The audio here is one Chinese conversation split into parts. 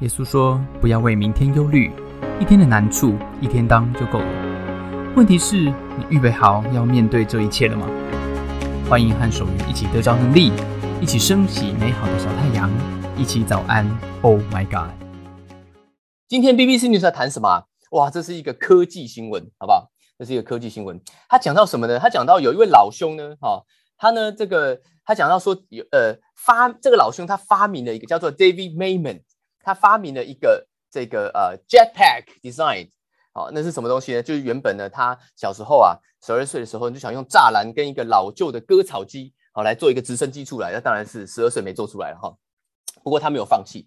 耶稣说：“不要为明天忧虑，一天的难处一天当就够了。问题是，你预备好要面对这一切了吗？”欢迎和守愚一起得着能力，一起升起美好的小太阳，一起早安。Oh my God！今天 BBC News 在谈什么？哇，这是一个科技新闻，好不好？这是一个科技新闻。他讲到什么呢？他讲到有一位老兄呢，哈，他呢这个他讲到说有呃发这个老兄他发明了一个叫做 David Mayman。他发明了一个这个呃 jetpack design，好，那是什么东西呢？就是原本呢，他小时候啊，十二岁的时候就想用栅栏跟一个老旧的割草机，好来做一个直升机出来。那当然是十二岁没做出来了哈。不过他没有放弃，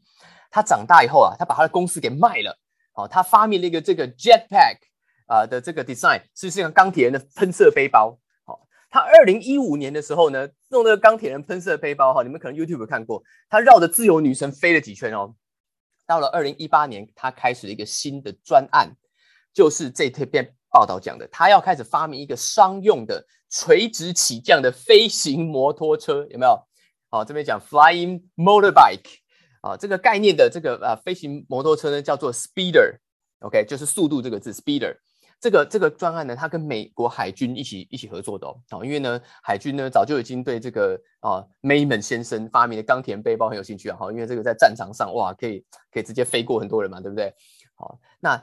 他长大以后啊，他把他的公司给卖了。好，他发明了一个这个 jetpack 啊的这个 design，是像钢铁人的喷射背包。好，他二零一五年的时候呢，用那个钢铁人喷射背包哈，你们可能 YouTube 看过，他绕着自由女神飞了几圈哦。到了二零一八年，他开始了一个新的专案，就是这篇报道讲的，他要开始发明一个商用的垂直起降的飞行摩托车，有没有？好，这边讲 flying motorbike，啊，这个概念的这个呃飞行摩托车呢，叫做 speeder，OK，就是速度这个字 speeder。这个这个专案呢，它跟美国海军一起一起合作的哦，因为呢，海军呢早就已经对这个啊 Mayman 先生发明的钢铁背包很有兴趣啊，哈，因为这个在战场上哇，可以可以直接飞过很多人嘛，对不对？好，那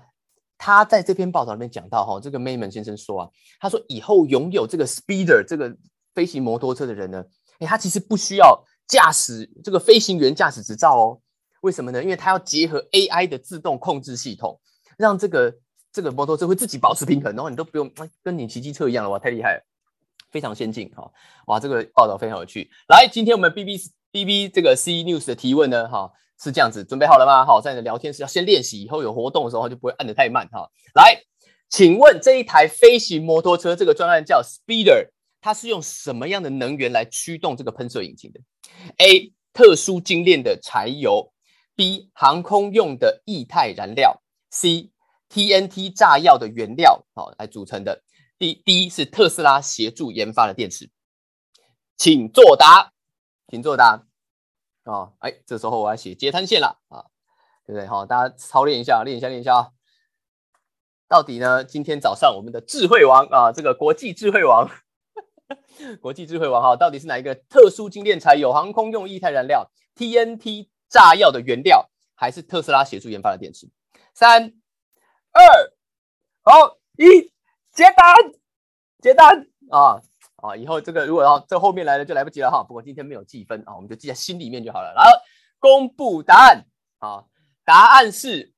他在这篇报道里面讲到哈，这个 Mayman 先生说啊，他说以后拥有这个 Speeder 这个飞行摩托车的人呢，哎，他其实不需要驾驶这个飞行员驾驶执照哦，为什么呢？因为他要结合 AI 的自动控制系统，让这个。这个摩托车会自己保持平衡，然后你都不用，跟你骑机车一样了哇，太厉害了，非常先进哈，哇，这个报道非常有趣。来，今天我们 B B B B 这个 C News 的提问呢，哈，是这样子，准备好了吗？好，在你的聊天室要先练习，以后有活动的时候就不会按得太慢哈。来，请问这一台飞行摩托车这个专案叫 Speeder，它是用什么样的能源来驱动这个喷射引擎的？A. 特殊精炼的柴油，B. 航空用的液态燃料，C. TNT 炸药的原料好来组成的，第第一是特斯拉协助研发的电池，请作答，请作答哦！哎，这时候我要写接摊线了啊，对不对？好，大家操练一下，练一下，练一下啊！到底呢？今天早上我们的智慧王啊，这个国际智慧王，国际智慧王哈，到底是哪一个特殊精炼柴油、航空用液态燃料、TNT 炸药的原料，还是特斯拉协助研发的电池？三。二，好，一，接单，接单啊啊！以后这个如果要这后面来了就来不及了哈。不过今天没有计分啊，我们就记在心里面就好了。然后公布答案啊，答案是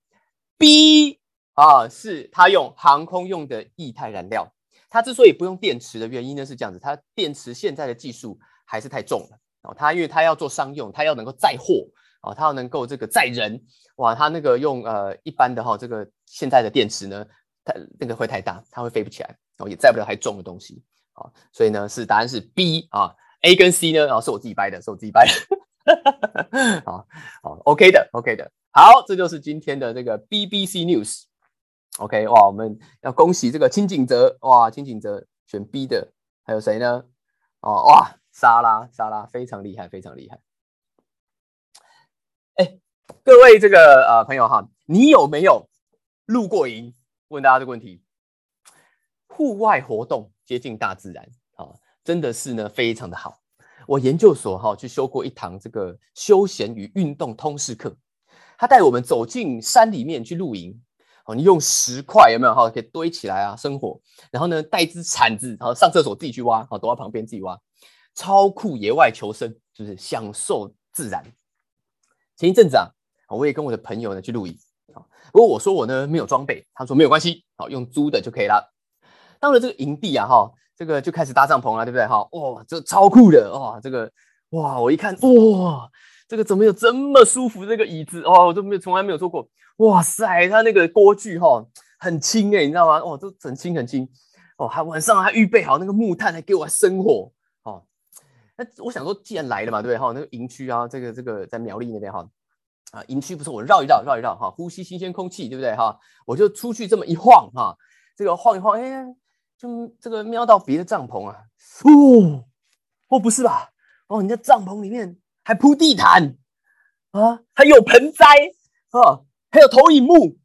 B 啊，是他用航空用的液态燃料。它之所以不用电池的原因呢是这样子，它电池现在的技术还是太重了哦。它因为它要做商用，它要能够载货。哦，它要能够这个载人，哇，它那个用呃一般的哈这个现在的电池呢，它那个会太大，它会飞不起来，哦也载不了太重的东西，啊，所以呢是答案是 B 啊，A 跟 C 呢，哦是我自己掰的，是我自己掰的，好好 OK 的 OK 的，好，这就是今天的这个 BBC News，OK 哇，我们要恭喜这个清景泽，哇清景泽选 B 的，还有谁呢？哦哇，莎拉莎拉非常厉害，非常厉害。哎，各位这个呃朋友哈，你有没有露过营？问大家这个问题。户外活动接近大自然啊，真的是呢非常的好。我研究所哈去修过一堂这个休闲与运动通识课，他带我们走进山里面去露营。哦，你用石块有没有哈可以堆起来啊生火，然后呢带支铲子，然后上厕所自己去挖，好躲在旁边自己挖，超酷野外求生，就是享受自然。前一阵子啊，我也跟我的朋友呢去露营啊。不过我说我呢没有装备，他说没有关系，好用租的就可以了。到了这个营地啊，哈，这个就开始搭帐篷了，对不对？哈，哇，这超酷的哇，这个哇，我一看哇，这个怎么有这么舒服这个椅子哦，我都没有从来没有坐过。哇塞，它那个锅具哈很轻哎，你知道吗？哦，都很轻很轻哦，还晚上还预备好那个木炭来给我生火。那我想说，既然来了嘛，对不对？哈，那个营区啊，这个这个在苗栗那边哈，啊，营区不是我绕一绕，绕一绕哈，呼吸新鲜空气，对不对？哈，我就出去这么一晃哈，这个晃一晃，哎，就这个瞄到别的帐篷啊，哦，哦，不是吧？哦，你的帐篷里面还铺地毯啊，还有盆栽，啊，还有投影幕，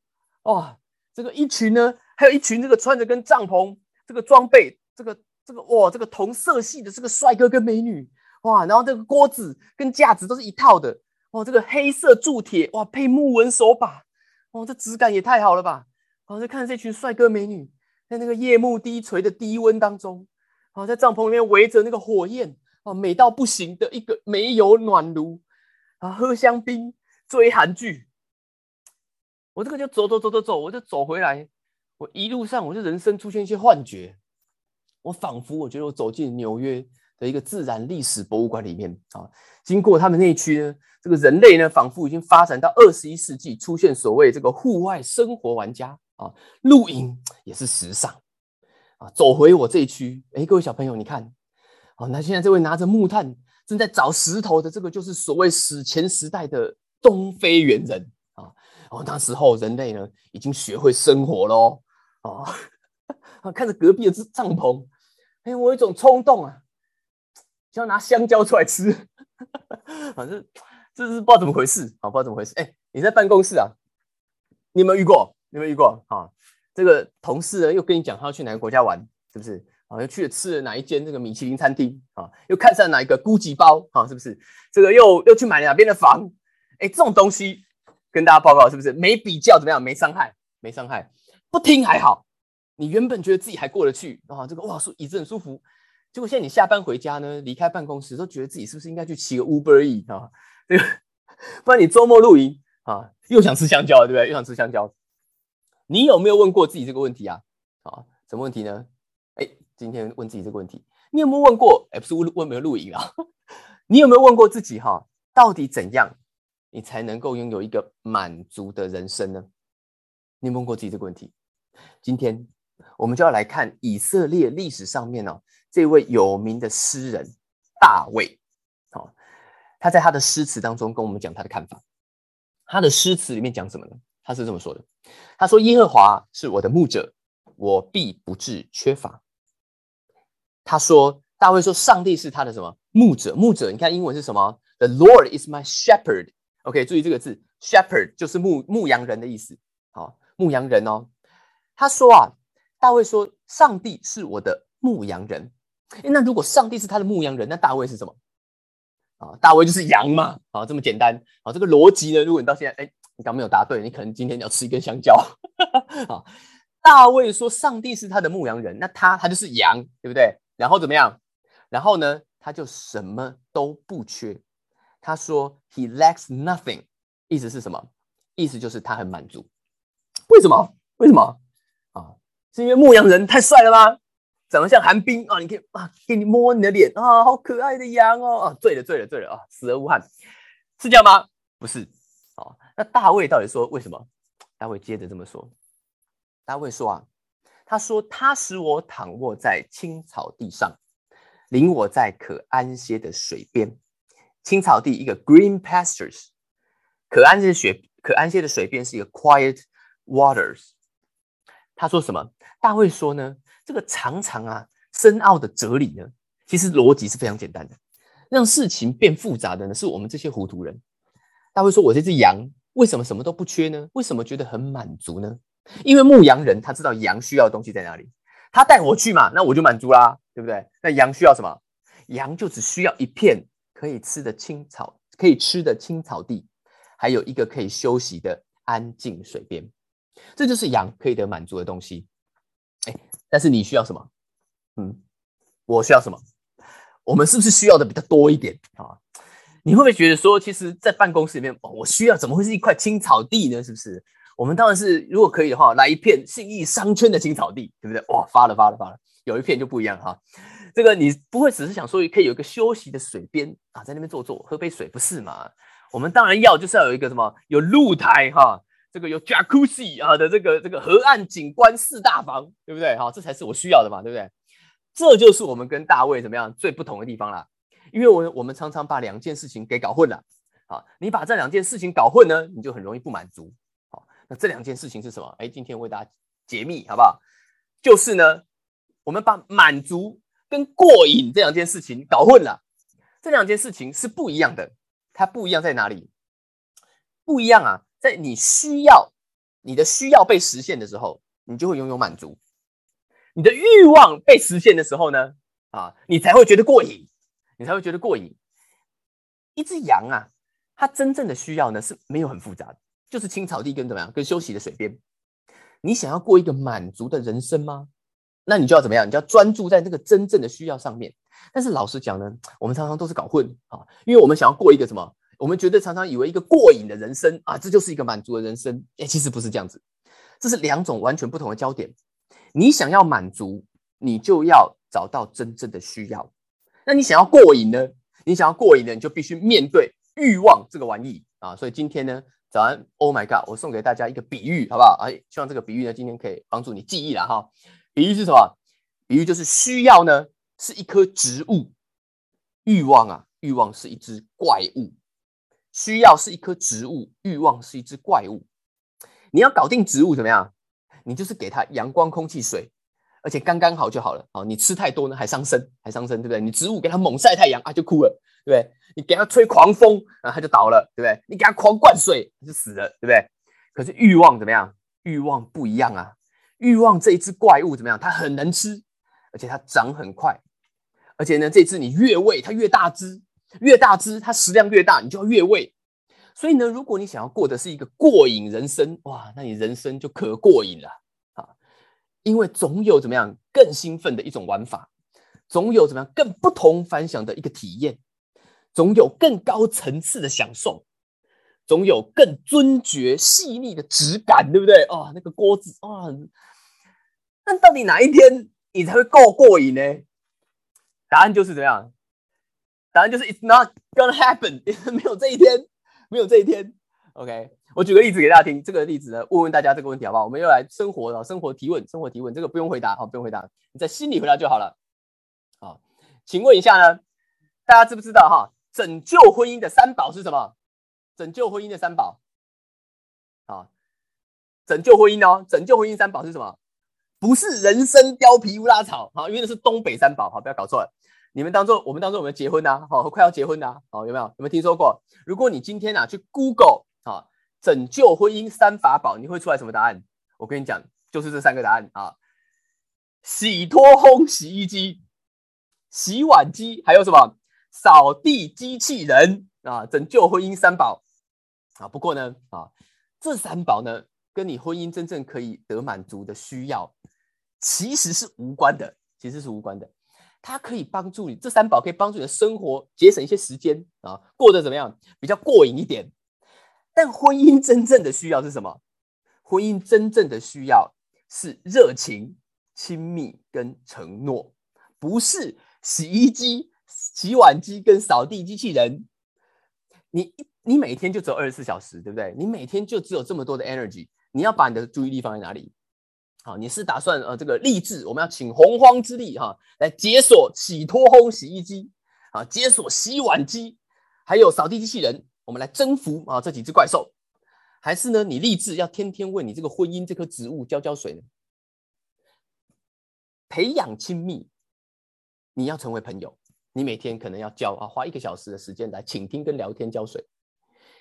哇，这个一群呢，还有一群这个穿着跟帐篷这个装备，这个这个哇，这个同色系的这个帅哥跟美女，哇，然后这个锅子跟架子都是一套的，哇，这个黑色铸铁，哇，配木纹手把，哇，这质感也太好了吧！哦，就看这群帅哥美女在那个夜幕低垂的低温当中，啊，在帐篷里面围着那个火焰，啊，美到不行的一个煤油暖炉，啊，喝香槟追韩剧。我这个就走走走走走，我就走回来。我一路上，我就人生出现一些幻觉，我仿佛我觉得我走进纽约的一个自然历史博物馆里面啊。经过他们那一区呢，这个人类呢，仿佛已经发展到二十一世纪，出现所谓这个户外生活玩家啊，露营也是时尚啊。走回我这一区，哎，各位小朋友，你看，哦，那现在这位拿着木炭正在找石头的这个，就是所谓史前时代的东非猿人啊。哦，那时候人类呢已经学会生活喽。哦，看着隔壁的这帐篷，哎，我有一种冲动啊，就要拿香蕉出来吃。反正这是不知道怎么回事，好，不知道怎么回事。哎，你在办公室啊？你有没有遇过？有没有遇过？啊，这个同事呢又跟你讲他要去哪个国家玩，是不是？啊，又去了吃了哪一间这个米其林餐厅啊？又看上哪一个 GUCCI 包啊？是不是？这个又又去买哪边的房？哎，这种东西。跟大家报告是不是没比较怎么样？没伤害，没伤害，不听还好。你原本觉得自己还过得去啊，这个哇，舒椅子很舒服。结果现在你下班回家呢，离开办公室都觉得自己是不是应该去骑个 Uber E 啊？这个，不然你周末露营啊，又想吃香蕉，对不对？又想吃香蕉。你有没有问过自己这个问题啊？啊，什么问题呢？哎，今天问自己这个问题，你有没有问过？哎，不是问问没有露营啊？你有没有问过自己哈？到底怎样？你才能够拥有一个满足的人生呢？你有问过自己这个问题？今天我们就要来看以色列历史上面哦，这位有名的诗人大卫。好，他在他的诗词当中跟我们讲他的看法。他的诗词里面讲什么呢？他是这么说的：他说，耶和华是我的牧者，我必不致缺乏。他说，大卫说，上帝是他的什么牧者？牧者，你看英文是什么？The Lord is my shepherd。OK，注意这个字，shepherd 就是牧牧羊人的意思。好，牧羊人哦。他说啊，大卫说，上帝是我的牧羊人。那如果上帝是他的牧羊人，那大卫是什么？啊，大卫就是羊嘛。啊，这么简单。好，这个逻辑呢，如果你到现在，哎，你刚没有答对，你可能今天要吃一根香蕉。好，大卫说，上帝是他的牧羊人，那他他就是羊，对不对？然后怎么样？然后呢，他就什么都不缺。他说：“He lacks nothing。”意思是什么？意思就是他很满足。为什么？为什么？是因为牧羊人太帅了吗？长得像寒冰啊！你可以啊，给你摸你的脸啊，好可爱的羊哦！啊，醉了，醉了，醉了啊！死而无憾，是这样吗？不是。哦，那大卫到底说为什么？大卫接着这么说：“大卫说啊，他说他使我躺卧在青草地上，领我在可安歇的水边。”青草地，一个 green pastures，可安歇的水，可安歇的水边是一个 quiet waters。他说什么？大卫说呢？这个常常啊深奥的哲理呢，其实逻辑是非常简单的。让事情变复杂的呢，是我们这些糊涂人。大卫说：“我这只羊为什么什么都不缺呢？为什么觉得很满足呢？因为牧羊人他知道羊需要的东西在哪里，他带我去嘛，那我就满足啦，对不对？那羊需要什么？羊就只需要一片。”可以吃的青草，可以吃的青草地，还有一个可以休息的安静水边，这就是羊可以得满足的东西。哎，但是你需要什么？嗯，我需要什么？我们是不是需要的比较多一点啊？你会不会觉得说，其实，在办公室里面，我需要怎么会是一块青草地呢？是不是？我们当然是，如果可以的话，来一片信义商圈的青草地，对不对？哇，发了发了发了，有一片就不一样哈。这个你不会只是想说可以有一个休息的水边啊，在那边坐坐喝杯水，不是嘛？我们当然要就是要有一个什么有露台哈，这个有 Jacuzzi 啊的这个这个河岸景观四大房，对不对？哈，这才是我需要的嘛，对不对？这就是我们跟大卫怎么样最不同的地方啦。因为我我们常常把两件事情给搞混了啊。你把这两件事情搞混呢，你就很容易不满足。好，那这两件事情是什么？哎，今天为大家解密好不好？就是呢，我们把满足。跟过瘾这两件事情搞混了，这两件事情是不一样的。它不一样在哪里？不一样啊，在你需要你的需要被实现的时候，你就会拥有满足；你的欲望被实现的时候呢，啊，你才会觉得过瘾，你才会觉得过瘾。一只羊啊，它真正的需要呢是没有很复杂的，就是青草地跟怎么样，跟休息的水边。你想要过一个满足的人生吗？那你就要怎么样？你就要专注在那个真正的需要上面。但是老实讲呢，我们常常都是搞混啊，因为我们想要过一个什么？我们觉得常常以为一个过瘾的人生啊，这就是一个满足的人生。哎，其实不是这样子，这是两种完全不同的焦点。你想要满足，你就要找到真正的需要。那你想要过瘾呢？你想要过瘾呢，你就必须面对欲望这个玩意啊。所以今天呢，早安，Oh my God，我送给大家一个比喻，好不好？哎，希望这个比喻呢，今天可以帮助你记忆了哈。比喻是什么？比喻就是需要呢，是一棵植物；欲望啊，欲望是一只怪物。需要是一棵植物，欲望是一只怪物。你要搞定植物怎么样？你就是给它阳光、空气、水，而且刚刚好就好了。好，你吃太多呢，还伤身，还伤身，对不对？你植物给它猛晒太阳啊，就枯了，对不对？你给它吹狂风啊，它就倒了，对不对？你给它狂灌水，就死了，对不对？可是欲望怎么样？欲望不一样啊！欲望这一只怪物怎么样？它很能吃，而且它长很快，而且呢，这只你越喂它越大只。越大只，它食量越大，你就要越喂。所以呢，如果你想要过的是一个过瘾人生，哇，那你人生就可过瘾了啊！因为总有怎么样更兴奋的一种玩法，总有怎么样更不同凡响的一个体验，总有更高层次的享受，总有更尊爵细腻的质感，对不对？哦，那个锅子啊，那到底哪一天你才会够过瘾呢？答案就是怎样？答案就是 It's not gonna happen，没有这一天，没有这一天。OK，我举个例子给大家听。这个例子呢，问问大家这个问题好不好？我们又来生活了，生活提问，生活提问，这个不用回答，好，不用回答，你在心里回答就好了。好，请问一下呢，大家知不知道哈？拯救婚姻的三宝是什么？拯救婚姻的三宝，好，拯救婚姻哦，拯救婚姻三宝是什么？不是人参、貂皮、乌拉草，好，因为那是东北三宝，好，不要搞错了。你们当做我们当做我们结婚呐，好，快要结婚呐，好，有没有？有没有听说过？如果你今天啊去 Google 啊，拯救婚姻三法宝，你会出来什么答案？我跟你讲，就是这三个答案啊：洗脱烘洗衣机、洗碗机，还有什么扫地机器人啊？拯救婚姻三宝啊。不过呢，啊，这三宝呢，跟你婚姻真正可以得满足的需要，其实是无关的，其实是无关的。它可以帮助你，这三宝可以帮助你的生活节省一些时间啊，过得怎么样？比较过瘾一点。但婚姻真正的需要是什么？婚姻真正的需要是热情、亲密跟承诺，不是洗衣机、洗碗机跟扫地机器人。你你每天就只有二十四小时，对不对？你每天就只有这么多的 energy，你要把你的注意力放在哪里？好，你是打算呃这个励志，我们要请洪荒之力哈，来解锁洗脱烘洗衣机啊，解锁洗碗机，还有扫地机器人，我们来征服啊这几只怪兽，还是呢你立志要天天为你这个婚姻这棵植物浇浇水呢？培养亲密，你要成为朋友，你每天可能要浇啊，花一个小时的时间来倾听跟聊天浇水。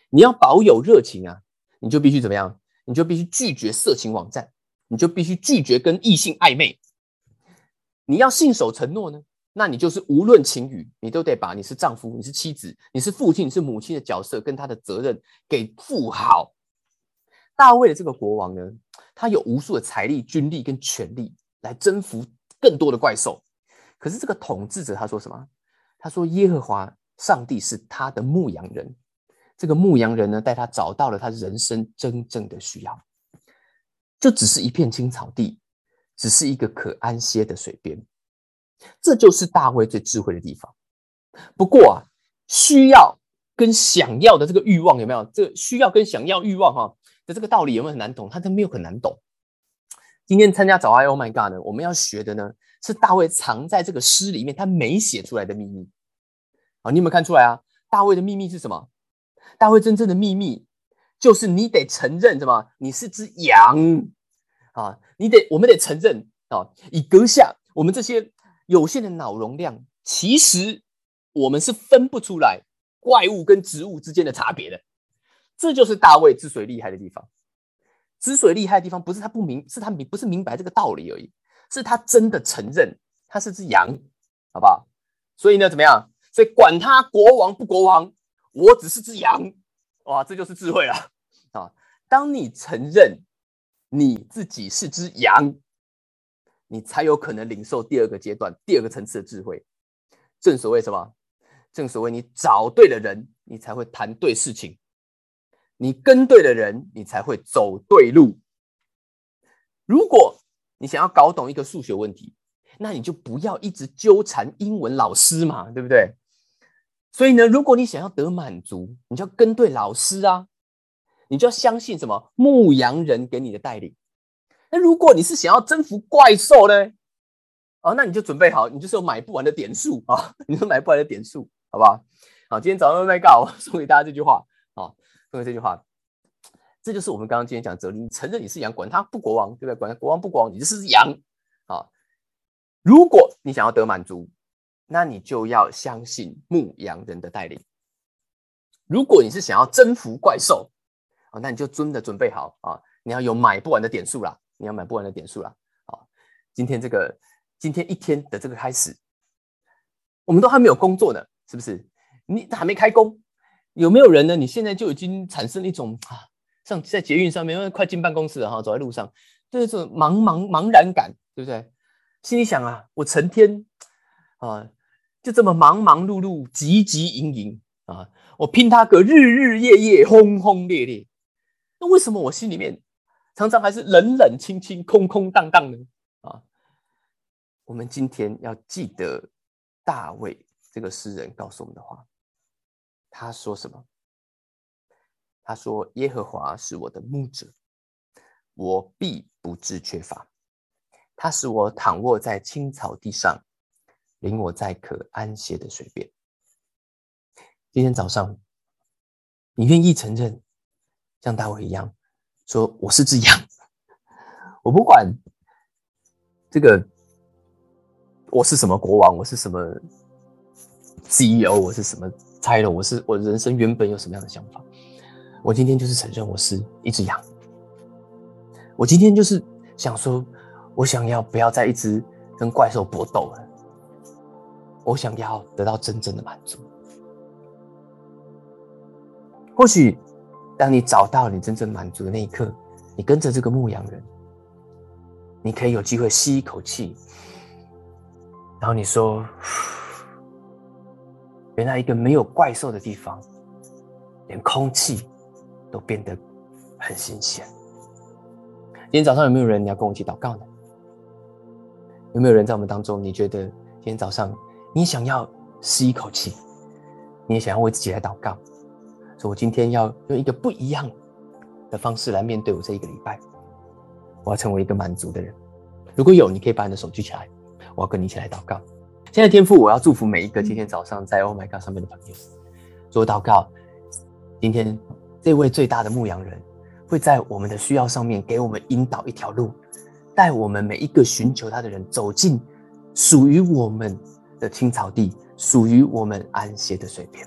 你要保有热情啊，你就必须怎么样？你就必须拒绝色情网站。你就必须拒绝跟异性暧昧。你要信守承诺呢，那你就是无论晴雨，你都得把你是丈夫、你是妻子、你是父亲、你是母亲的角色跟他的责任给负好。大卫的这个国王呢，他有无数的财力、军力跟权力来征服更多的怪兽。可是这个统治者他说什么？他说耶和华上帝是他的牧羊人。这个牧羊人呢，带他找到了他人生真正的需要。就只是一片青草地，只是一个可安歇的水边，这就是大卫最智慧的地方。不过啊，需要跟想要的这个欲望有没有？这需要跟想要欲望哈的这个道理有没有很难懂？他都没有很难懂。今天参加早安 Oh My God 呢，我们要学的呢是大卫藏在这个诗里面他没写出来的秘密。好，你有没有看出来啊？大卫的秘密是什么？大卫真正的秘密。就是你得承认什么？你是只羊啊！你得，我们得承认啊！以阁下我们这些有限的脑容量，其实我们是分不出来怪物跟植物之间的差别的。这就是大卫之所以厉害的地方。之所以厉害的地方，不是他不明，是他明不是明白这个道理而已，是他真的承认他是只羊，好不好？所以呢，怎么样？所以管他国王不国王，我只是只羊，哇，这就是智慧了啊！当你承认你自己是只羊，你才有可能领受第二个阶段、第二个层次的智慧。正所谓什么？正所谓你找对了人，你才会谈对事情；你跟对了人，你才会走对路。如果你想要搞懂一个数学问题，那你就不要一直纠缠英文老师嘛，对不对？所以呢，如果你想要得满足，你就要跟对老师啊，你就要相信什么牧羊人给你的带领。那如果你是想要征服怪兽呢？哦，那你就准备好，你就是有买不完的点数啊，你是买不完的点数。好不好？好，今天早上在告送给大家这句话啊，送给这句话，这就是我们刚刚今天讲哲理。你承认你是羊，管他不国王，对不对？管他国王不国王，你就是羊啊。如果你想要得满足，那你就要相信牧羊人的带领。如果你是想要征服怪兽那你就真的准备好啊，你要有买不完的点数啦，你要买不完的点数啦。好，今天这个今天一天的这个开始，我们都还没有工作呢。是不是？你还没开工，有没有人呢？你现在就已经产生一种啊，像在捷运上面，因为快进办公室了哈，走在路上，就是这种茫茫茫然感，对不对？心里想啊，我成天啊，就这么忙忙碌碌、急急营营啊，我拼他个日日夜夜、轰轰烈烈，那为什么我心里面常常还是冷冷清清、空空荡荡呢？啊，我们今天要记得大卫。这个诗人告诉我们的话，他说什么？他说：“耶和华是我的牧者，我必不致缺乏。他使我躺卧在青草地上，领我在可安歇的水边。”今天早上，你愿意承认，像大卫一样，说我是只羊，我不管这个我是什么国王，我是什么。CEO，我是什么猜了？我是我人生原本有什么样的想法？我今天就是承认我是一只羊。我今天就是想说，我想要不要再一直跟怪兽搏斗了？我想要得到真正的满足。或许当你找到你真正满足的那一刻，你跟着这个牧羊人，你可以有机会吸一口气，然后你说。原来一个没有怪兽的地方，连空气都变得很新鲜。今天早上有没有人你要跟我一起祷告呢？有没有人在我们当中？你觉得今天早上你想要吸一口气，你也想要为自己来祷告，说我今天要用一个不一样的方式来面对我这一个礼拜，我要成为一个满足的人。如果有，你可以把你的手举起来，我要跟你一起来祷告。现在天父，我要祝福每一个今天早上在 Oh My God 上面的朋友，做祷告。今天这位最大的牧羊人会在我们的需要上面给我们引导一条路，带我们每一个寻求他的人走进属于我们的青草地，属于我们安歇的水边。